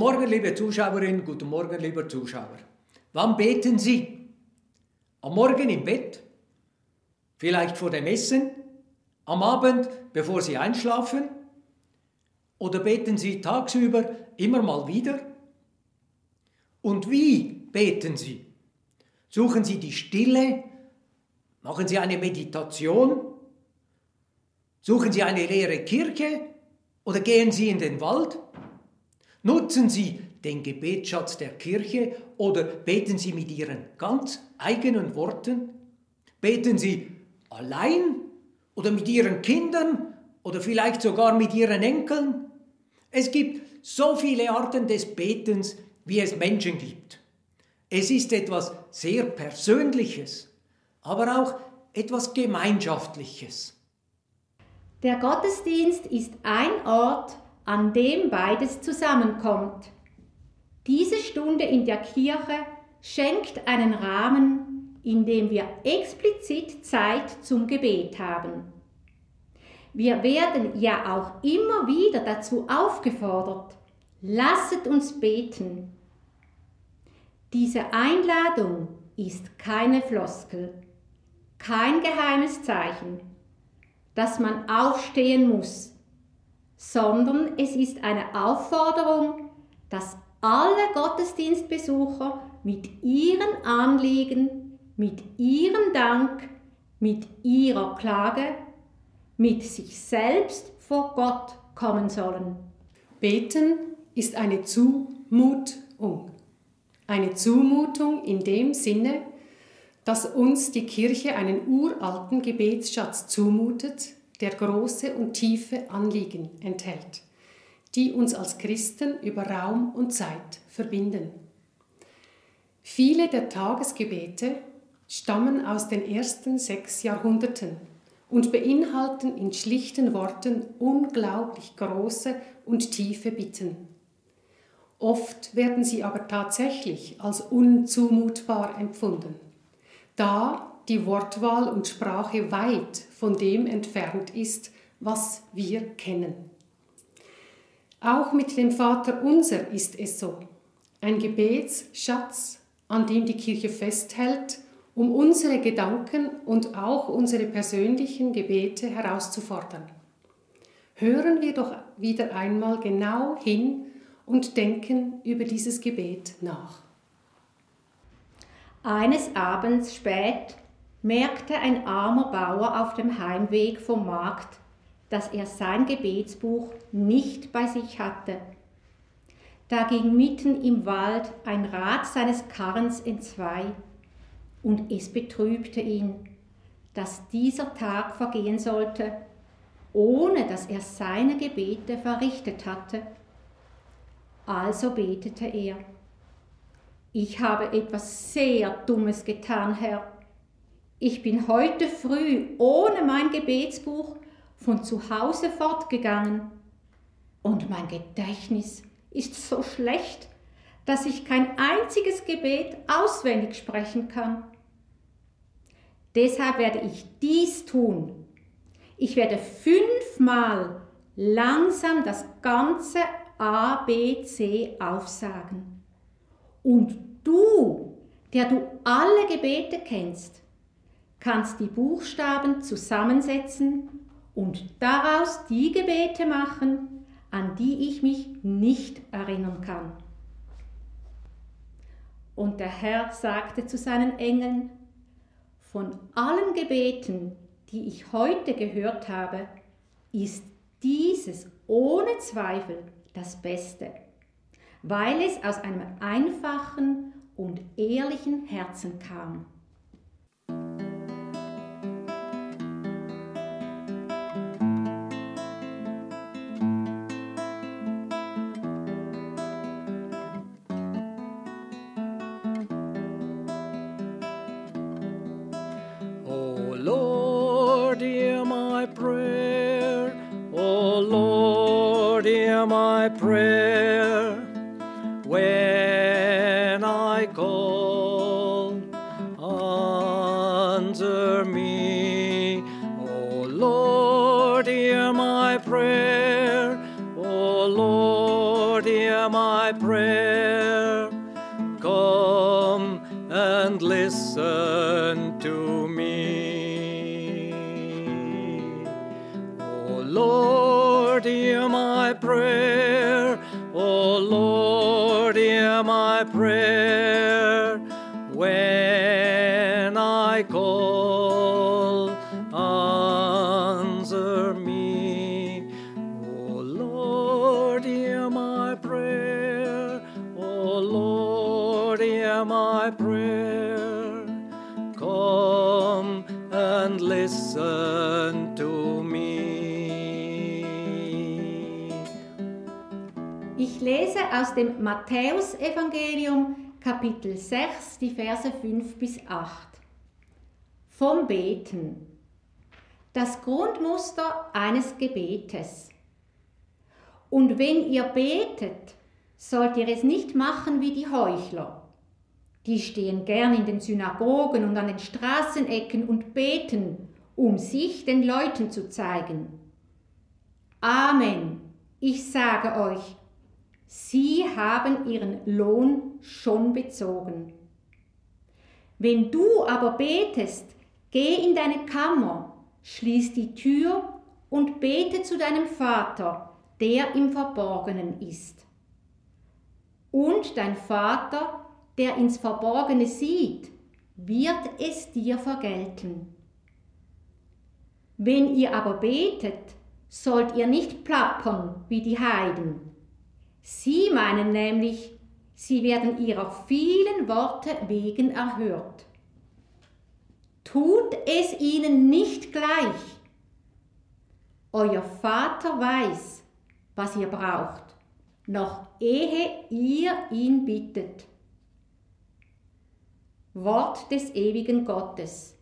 Guten Morgen, liebe Zuschauerinnen, guten Morgen, lieber Zuschauer. Wann beten Sie? Am Morgen im Bett? Vielleicht vor dem Essen? Am Abend, bevor Sie einschlafen? Oder beten Sie tagsüber immer mal wieder? Und wie beten Sie? Suchen Sie die Stille? Machen Sie eine Meditation? Suchen Sie eine leere Kirche? Oder gehen Sie in den Wald? Nutzen Sie den Gebetsschatz der Kirche oder beten Sie mit Ihren ganz eigenen Worten? Beten Sie allein oder mit Ihren Kindern oder vielleicht sogar mit Ihren Enkeln? Es gibt so viele Arten des Betens, wie es Menschen gibt. Es ist etwas sehr Persönliches, aber auch etwas Gemeinschaftliches. Der Gottesdienst ist ein Ort, an dem beides zusammenkommt. Diese Stunde in der Kirche schenkt einen Rahmen, in dem wir explizit Zeit zum Gebet haben. Wir werden ja auch immer wieder dazu aufgefordert, lasset uns beten. Diese Einladung ist keine Floskel, kein geheimes Zeichen, dass man aufstehen muss, sondern es ist eine Aufforderung, dass alle Gottesdienstbesucher mit ihren Anliegen, mit ihrem Dank, mit ihrer Klage, mit sich selbst vor Gott kommen sollen. Beten ist eine Zumutung. Eine Zumutung in dem Sinne, dass uns die Kirche einen uralten Gebetsschatz zumutet, der große und tiefe Anliegen enthält, die uns als Christen über Raum und Zeit verbinden. Viele der Tagesgebete stammen aus den ersten sechs Jahrhunderten und beinhalten in schlichten Worten unglaublich große und tiefe Bitten. Oft werden sie aber tatsächlich als unzumutbar empfunden, da die Wortwahl und Sprache weit von dem entfernt ist, was wir kennen. Auch mit dem Vater unser ist es so. Ein Gebetsschatz, an dem die Kirche festhält, um unsere Gedanken und auch unsere persönlichen Gebete herauszufordern. Hören wir doch wieder einmal genau hin und denken über dieses Gebet nach. Eines Abends spät merkte ein armer Bauer auf dem Heimweg vom Markt, dass er sein Gebetsbuch nicht bei sich hatte. Da ging mitten im Wald ein Rad seines Karrens entzwei, und es betrübte ihn, dass dieser Tag vergehen sollte, ohne dass er seine Gebete verrichtet hatte. Also betete er, ich habe etwas sehr Dummes getan, Herr ich bin heute früh ohne mein Gebetsbuch von zu Hause fortgegangen und mein Gedächtnis ist so schlecht, dass ich kein einziges Gebet auswendig sprechen kann. Deshalb werde ich dies tun. Ich werde fünfmal langsam das ganze A, B, C aufsagen. Und du, der du alle Gebete kennst, kannst die Buchstaben zusammensetzen und daraus die Gebete machen, an die ich mich nicht erinnern kann. Und der Herr sagte zu seinen Engeln, von allen Gebeten, die ich heute gehört habe, ist dieses ohne Zweifel das Beste, weil es aus einem einfachen und ehrlichen Herzen kam. Lord, hear my prayer. Come and listen to me. Oh Lord, hear my prayer. Oh Lord, hear my prayer. Ich lese aus dem Matthäusevangelium Kapitel 6, die Verse 5 bis 8. Vom Beten. Das Grundmuster eines Gebetes. Und wenn ihr betet, sollt ihr es nicht machen wie die Heuchler. Die stehen gern in den Synagogen und an den Straßenecken und beten, um sich den Leuten zu zeigen. Amen. Ich sage euch, sie haben ihren Lohn schon bezogen. Wenn du aber betest, geh in deine Kammer, schließ die Tür und bete zu deinem Vater, der im Verborgenen ist. Und dein Vater, der ins Verborgene sieht, wird es dir vergelten. Wenn ihr aber betet, sollt ihr nicht plappern wie die Heiden. Sie meinen nämlich, sie werden ihrer vielen Worte wegen erhört. Tut es ihnen nicht gleich. Euer Vater weiß, was ihr braucht, noch ehe ihr ihn bittet. Wort des ewigen Gottes.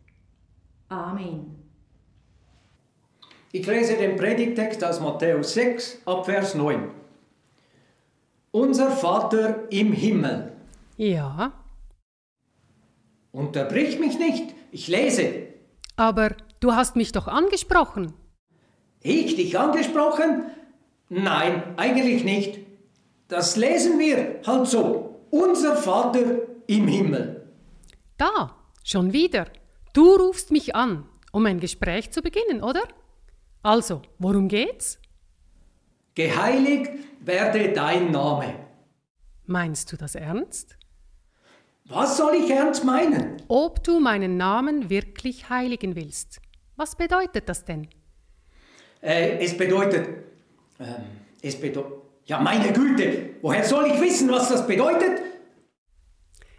Amen. Ich lese den Predigtext aus Matthäus 6 ab Vers 9. Unser Vater im Himmel. Ja, Unterbrich mich nicht, ich lese. aber du hast mich doch angesprochen. Ich dich angesprochen? Nein, eigentlich nicht. Das lesen wir halt so. Unser Vater im Himmel. Da, schon wieder. Du rufst mich an, um ein Gespräch zu beginnen, oder? Also, worum geht's? Geheiligt werde dein Name. Meinst du das ernst? Was soll ich ernst meinen? Ob du meinen Namen wirklich heiligen willst. Was bedeutet das denn? Äh, es bedeutet. Ähm, es bedeutet. Ja, meine Güte, woher soll ich wissen, was das bedeutet?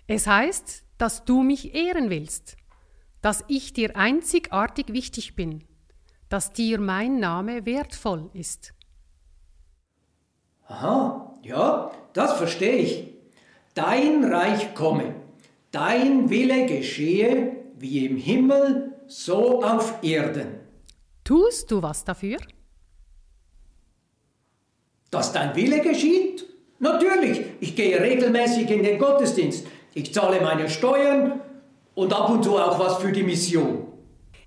Es heißt, dass du mich ehren willst, dass ich dir einzigartig wichtig bin, dass dir mein Name wertvoll ist. Aha, ja, das verstehe ich. Dein Reich komme, dein Wille geschehe, wie im Himmel, so auf Erden. Tust du was dafür? Dass dein Wille geschieht? Natürlich, ich gehe regelmäßig in den Gottesdienst. Ich zahle meine Steuern und ab und zu auch was für die Mission.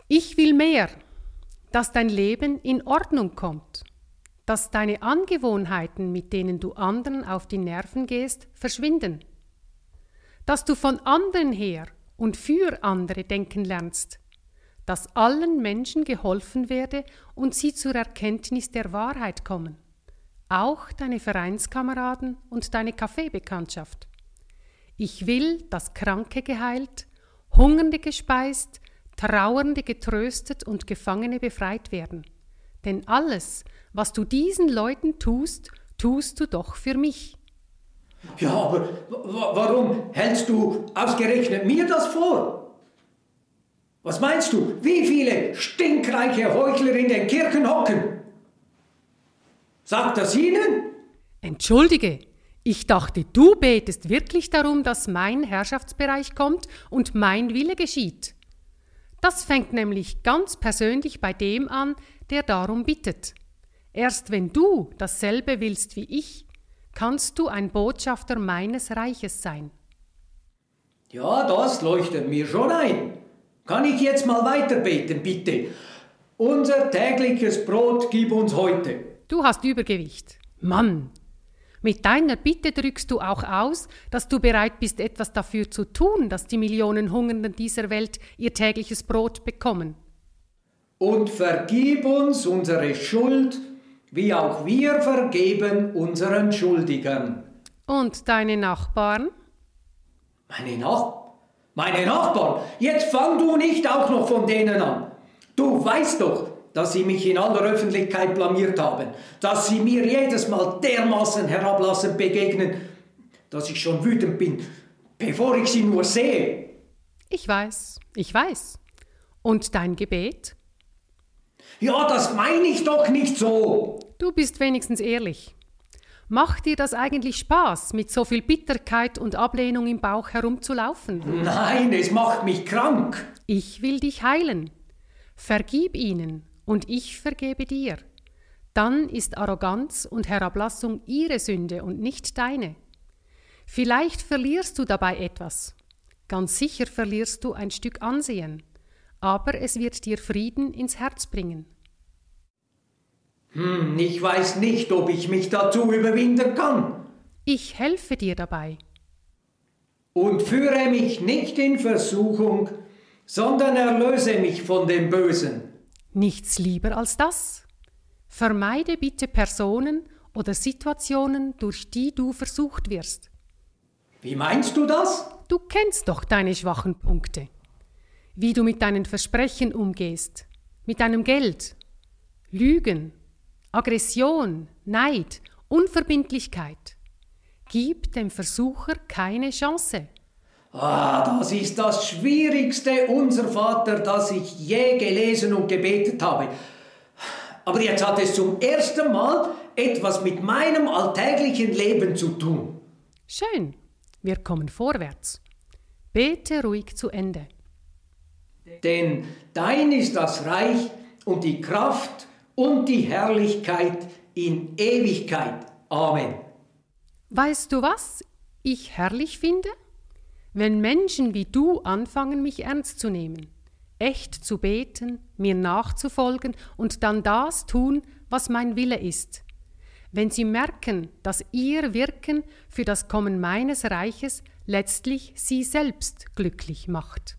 Ich will mehr, dass dein Leben in Ordnung kommt, dass deine Angewohnheiten, mit denen du anderen auf die Nerven gehst, verschwinden, dass du von anderen her und für andere denken lernst, dass allen Menschen geholfen werde und sie zur Erkenntnis der Wahrheit kommen, auch deine Vereinskameraden und deine Kaffeebekanntschaft. Ich will, dass Kranke geheilt, Hungernde gespeist, Trauernde getröstet und Gefangene befreit werden. Denn alles, was du diesen Leuten tust, tust du doch für mich. Ja, aber wa- warum hältst du ausgerechnet mir das vor? Was meinst du, wie viele stinkreiche Heuchler in den Kirchen hocken? Sagt das Ihnen? Entschuldige, ich dachte, du betest wirklich darum, dass mein Herrschaftsbereich kommt und mein Wille geschieht. Das fängt nämlich ganz persönlich bei dem an, der darum bittet. Erst wenn du dasselbe willst wie ich, kannst du ein Botschafter meines Reiches sein. Ja, das leuchtet mir schon ein. Kann ich jetzt mal weiter beten, bitte? Unser tägliches Brot gib uns heute. Du hast Übergewicht. Mann, Mit deiner Bitte drückst du auch aus, dass du bereit bist, etwas dafür zu tun, dass die Millionen Hungernden dieser Welt ihr tägliches Brot bekommen. Und vergib uns unsere Schuld, wie auch wir vergeben unseren Schuldigern. Und deine Nachbarn? Meine Nachbarn? Meine Nachbarn? Jetzt fang du nicht auch noch von denen an. Du weißt doch, dass sie mich in aller Öffentlichkeit blamiert haben, dass sie mir jedes Mal dermaßen herablassend begegnen, dass ich schon wütend bin, bevor ich sie nur sehe. Ich weiß, ich weiß. Und dein Gebet? Ja, das meine ich doch nicht so. Du bist wenigstens ehrlich. Macht dir das eigentlich Spaß, mit so viel Bitterkeit und Ablehnung im Bauch herumzulaufen? Nein, es macht mich krank. Ich will dich heilen. Vergib ihnen und ich vergebe dir. Dann ist Arroganz und Herablassung ihre Sünde und nicht deine. Vielleicht verlierst du dabei etwas. Ganz sicher verlierst du ein Stück Ansehen, aber es wird dir Frieden ins Herz bringen. Hm, ich weiß nicht, ob ich mich dazu überwinden kann. Ich helfe dir dabei. Und führe mich nicht in Versuchung, sondern erlöse mich von dem Bösen. Nichts lieber als das. Vermeide bitte Personen oder Situationen, durch die du versucht wirst. Wie meinst du das? Du kennst doch deine schwachen Punkte. Wie du mit deinen Versprechen umgehst, mit deinem Geld, Lügen, Aggression, Neid, Unverbindlichkeit. Gib dem Versucher keine Chance. Ah, das ist das Schwierigste, unser Vater, das ich je gelesen und gebetet habe. Aber jetzt hat es zum ersten Mal etwas mit meinem alltäglichen Leben zu tun. Schön, wir kommen vorwärts. Bete ruhig zu Ende. Denn dein ist das Reich und die Kraft und die Herrlichkeit in Ewigkeit. Amen. Weißt du, was ich herrlich finde? Wenn Menschen wie du anfangen, mich ernst zu nehmen, echt zu beten, mir nachzufolgen und dann das tun, was mein Wille ist. Wenn sie merken, dass ihr Wirken für das Kommen meines Reiches letztlich sie selbst glücklich macht.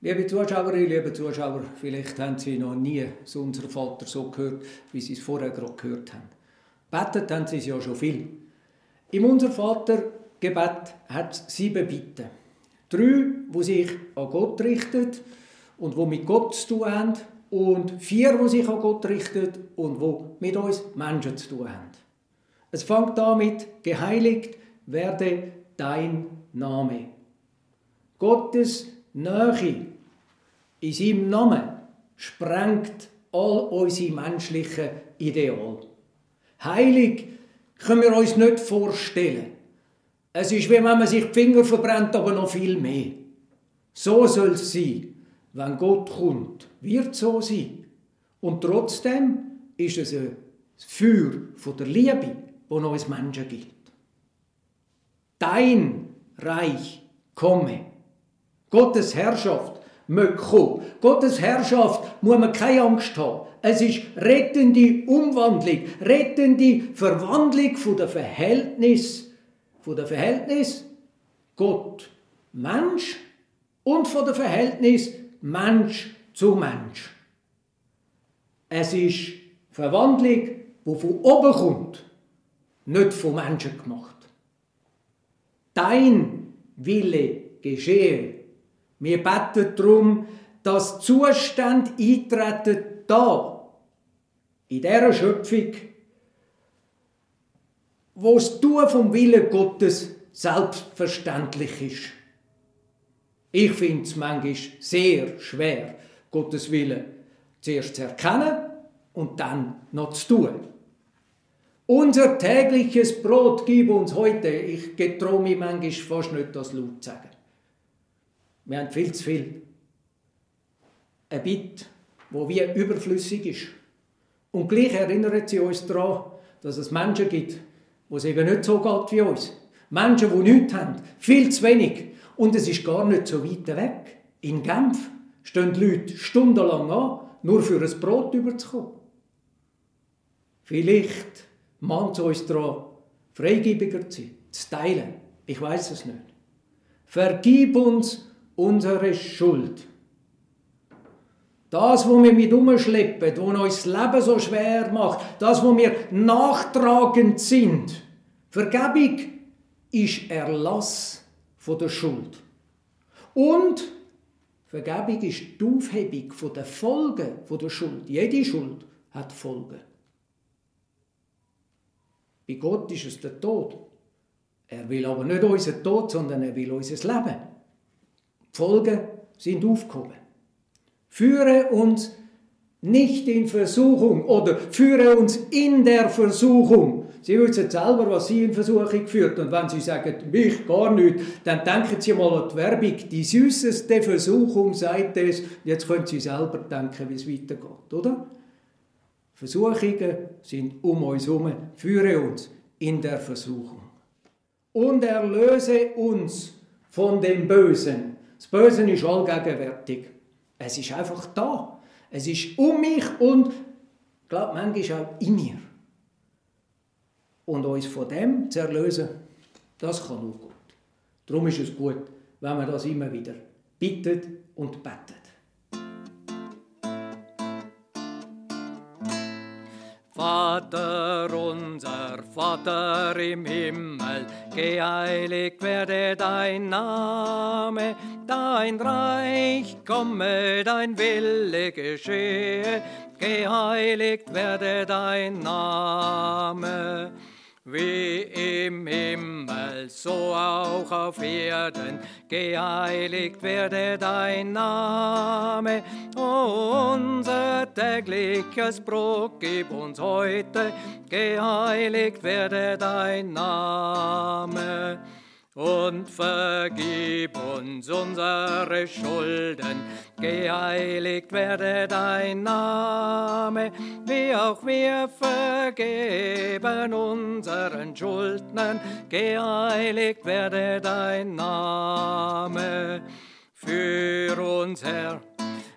Liebe Zuschauerinnen, liebe Zuschauer, vielleicht haben Sie noch nie so unseren Vater so gehört, wie Sie es vorher gerade gehört haben. Betet haben Sie es ja schon viel. Im Unser Vater Gebet hat sieben Bitten. Drei, wo sich an Gott richtet und wo mit Gott zu tun haben, und vier, wo sich an Gott richtet und wo mit uns Menschen zu tun haben. Es fängt damit, geheiligt werde dein Name. Gottes Nähe in seinem Namen sprengt all unsere menschlichen Ideale. Heilig können wir uns nicht vorstellen. Es ist, wie wenn man sich die Finger verbrennt, aber noch viel mehr. So soll es sein. Wenn Gott kommt, wird so sein. Und trotzdem ist es ein Feuer von der Liebe, wo noch uns Menschen gilt. Dein Reich komme. Gottes Herrschaft möge kommen. Gottes Herrschaft muss man keine Angst haben. Es ist rettende Umwandlung, rettende Verwandlung von der Verhältnis von der Verhältnis Gott Mensch und von der Verhältnis Mensch zu Mensch. Es ist Verwandlung, die von oben kommt, nicht von Menschen gemacht. Dein Wille geschehe. Wir beten darum, dass Zustand eintreten da, in dieser Schöpfung, wo das Tun vom Willen Gottes selbstverständlich ist. Ich finde es manchmal sehr schwer, Gottes Willen zuerst zu erkennen und dann noch zu tun. Unser tägliches Brot gib uns heute. Ich getraue mich manchmal fast nicht, das laut zu sagen. Wir haben viel zu viel. Ein Bitt, wo wie überflüssig ist. Und gleich erinnert sie uns daran, dass es Menschen gibt, wo es eben nicht so geht wie uns. Menschen, die nichts haben, viel zu wenig. Und es ist gar nicht so weit weg. In Genf stehen die Leute stundenlang an, nur für ein Brot überzukommen. Vielleicht mahnt uns daran, freigebiger zu sein, zu teilen. Ich weiß es nicht. Vergib uns unsere Schuld. Das, wo wir mit umschleppen, wo uns das Leben so schwer macht, das, wo wir nachtragend sind. Vergebung ist Erlass von der Schuld. Und Vergebung ist die Aufhebung von der Folgen von der Schuld. Jede Schuld hat Folgen. Bei Gott ist es der Tod. Er will aber nicht unser Tod, sondern er will unser Leben. Folgen sind aufgehoben. Führe uns nicht in Versuchung oder führe uns in der Versuchung. Sie wissen selber, was Sie in Versuchung führt. Und wenn Sie sagen, mich gar nicht, dann denken Sie mal an die Werbung. Die süßeste Versuchung seit es. Jetzt können Sie selber denken, wie es weitergeht, oder? Versuchungen sind um uns herum. Führe uns in der Versuchung. Und erlöse uns von dem Bösen. Das Böse ist allgegenwärtig. Es ist einfach da. Es ist um mich und, glaube, manchmal auch in mir. Und uns von dem zu erlösen, das kann nur gut. Darum ist es gut, wenn man das immer wieder bittet und betet. Vater unser, Vater im Himmel, geheiligt werde dein Name, dein Reich komme, dein Wille geschehe, geheiligt werde dein Name. Wie So auch auf Erden, geheiligt werde dein Name. unser tägliches Brot gib uns heute, geheiligt werde dein Name und vergib uns unsere Schulden. Geheiligt werde dein Name, wie auch wir vergeben unseren Schuldnern. Geheiligt werde dein Name. Für uns, Herr,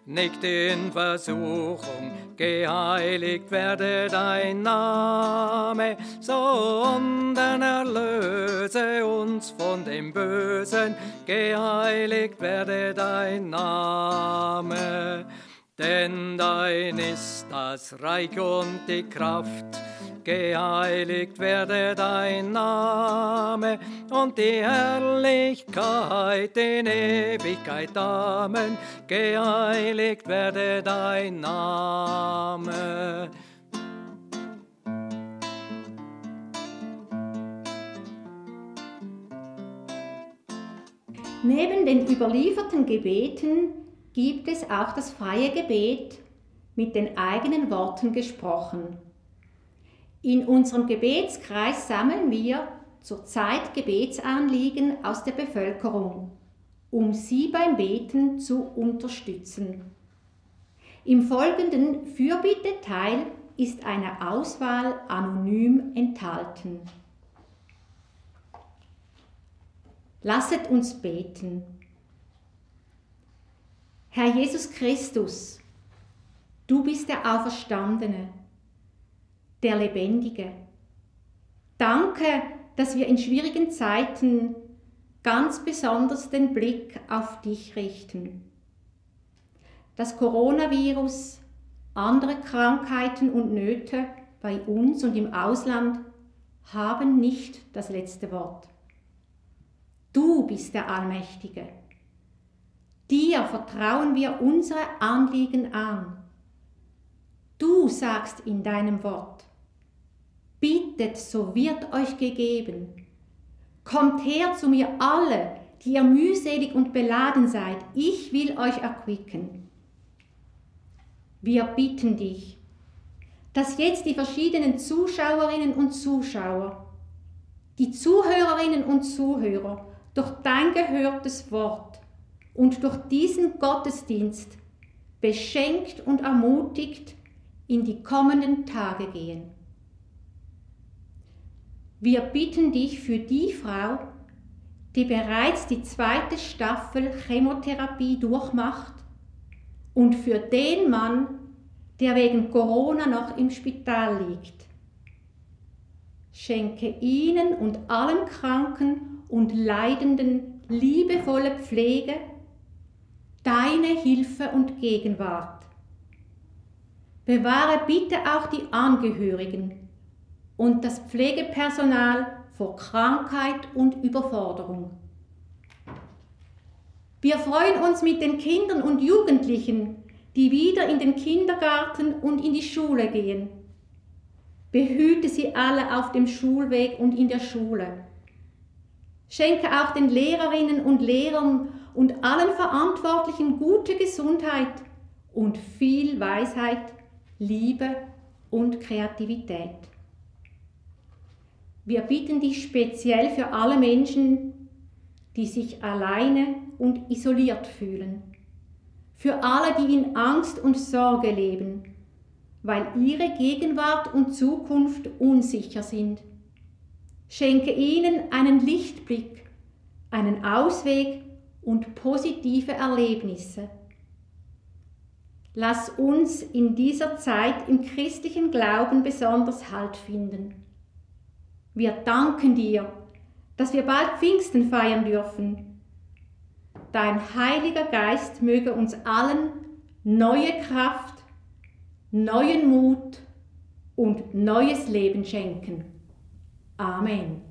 nicht in Versuchung, geheiligt werde dein Name, sondern erlöse uns von dem Bösen, geheiligt werde dein Name. Denn dein ist das Reich und die Kraft, geheiligt werde dein Name und die Herrlichkeit in Ewigkeit. Amen. Geheiligt werde dein Name. Neben den überlieferten Gebeten gibt es auch das freie Gebet mit den eigenen Worten gesprochen. In unserem Gebetskreis sammeln wir zurzeit Gebetsanliegen aus der Bevölkerung, um sie beim Beten zu unterstützen. Im folgenden Fürbitteteil ist eine Auswahl anonym enthalten. Lasset uns beten. Herr Jesus Christus, du bist der Auferstandene der Lebendige. Danke, dass wir in schwierigen Zeiten ganz besonders den Blick auf dich richten. Das Coronavirus, andere Krankheiten und Nöte bei uns und im Ausland haben nicht das letzte Wort. Du bist der Allmächtige. Dir vertrauen wir unsere Anliegen an. Du sagst in deinem Wort, Bittet, so wird euch gegeben. Kommt her zu mir alle, die ihr mühselig und beladen seid, ich will euch erquicken. Wir bitten dich, dass jetzt die verschiedenen Zuschauerinnen und Zuschauer, die Zuhörerinnen und Zuhörer durch dein gehörtes Wort und durch diesen Gottesdienst beschenkt und ermutigt in die kommenden Tage gehen. Wir bitten dich für die Frau, die bereits die zweite Staffel Chemotherapie durchmacht und für den Mann, der wegen Corona noch im Spital liegt. Schenke ihnen und allen Kranken und Leidenden liebevolle Pflege, deine Hilfe und Gegenwart. Bewahre bitte auch die Angehörigen und das Pflegepersonal vor Krankheit und Überforderung. Wir freuen uns mit den Kindern und Jugendlichen, die wieder in den Kindergarten und in die Schule gehen. Behüte sie alle auf dem Schulweg und in der Schule. Schenke auch den Lehrerinnen und Lehrern und allen Verantwortlichen gute Gesundheit und viel Weisheit, Liebe und Kreativität. Wir bitten dich speziell für alle Menschen, die sich alleine und isoliert fühlen. Für alle, die in Angst und Sorge leben, weil ihre Gegenwart und Zukunft unsicher sind. Schenke ihnen einen Lichtblick, einen Ausweg und positive Erlebnisse. Lass uns in dieser Zeit im christlichen Glauben besonders Halt finden. Wir danken dir, dass wir bald Pfingsten feiern dürfen. Dein Heiliger Geist möge uns allen neue Kraft, neuen Mut und neues Leben schenken. Amen.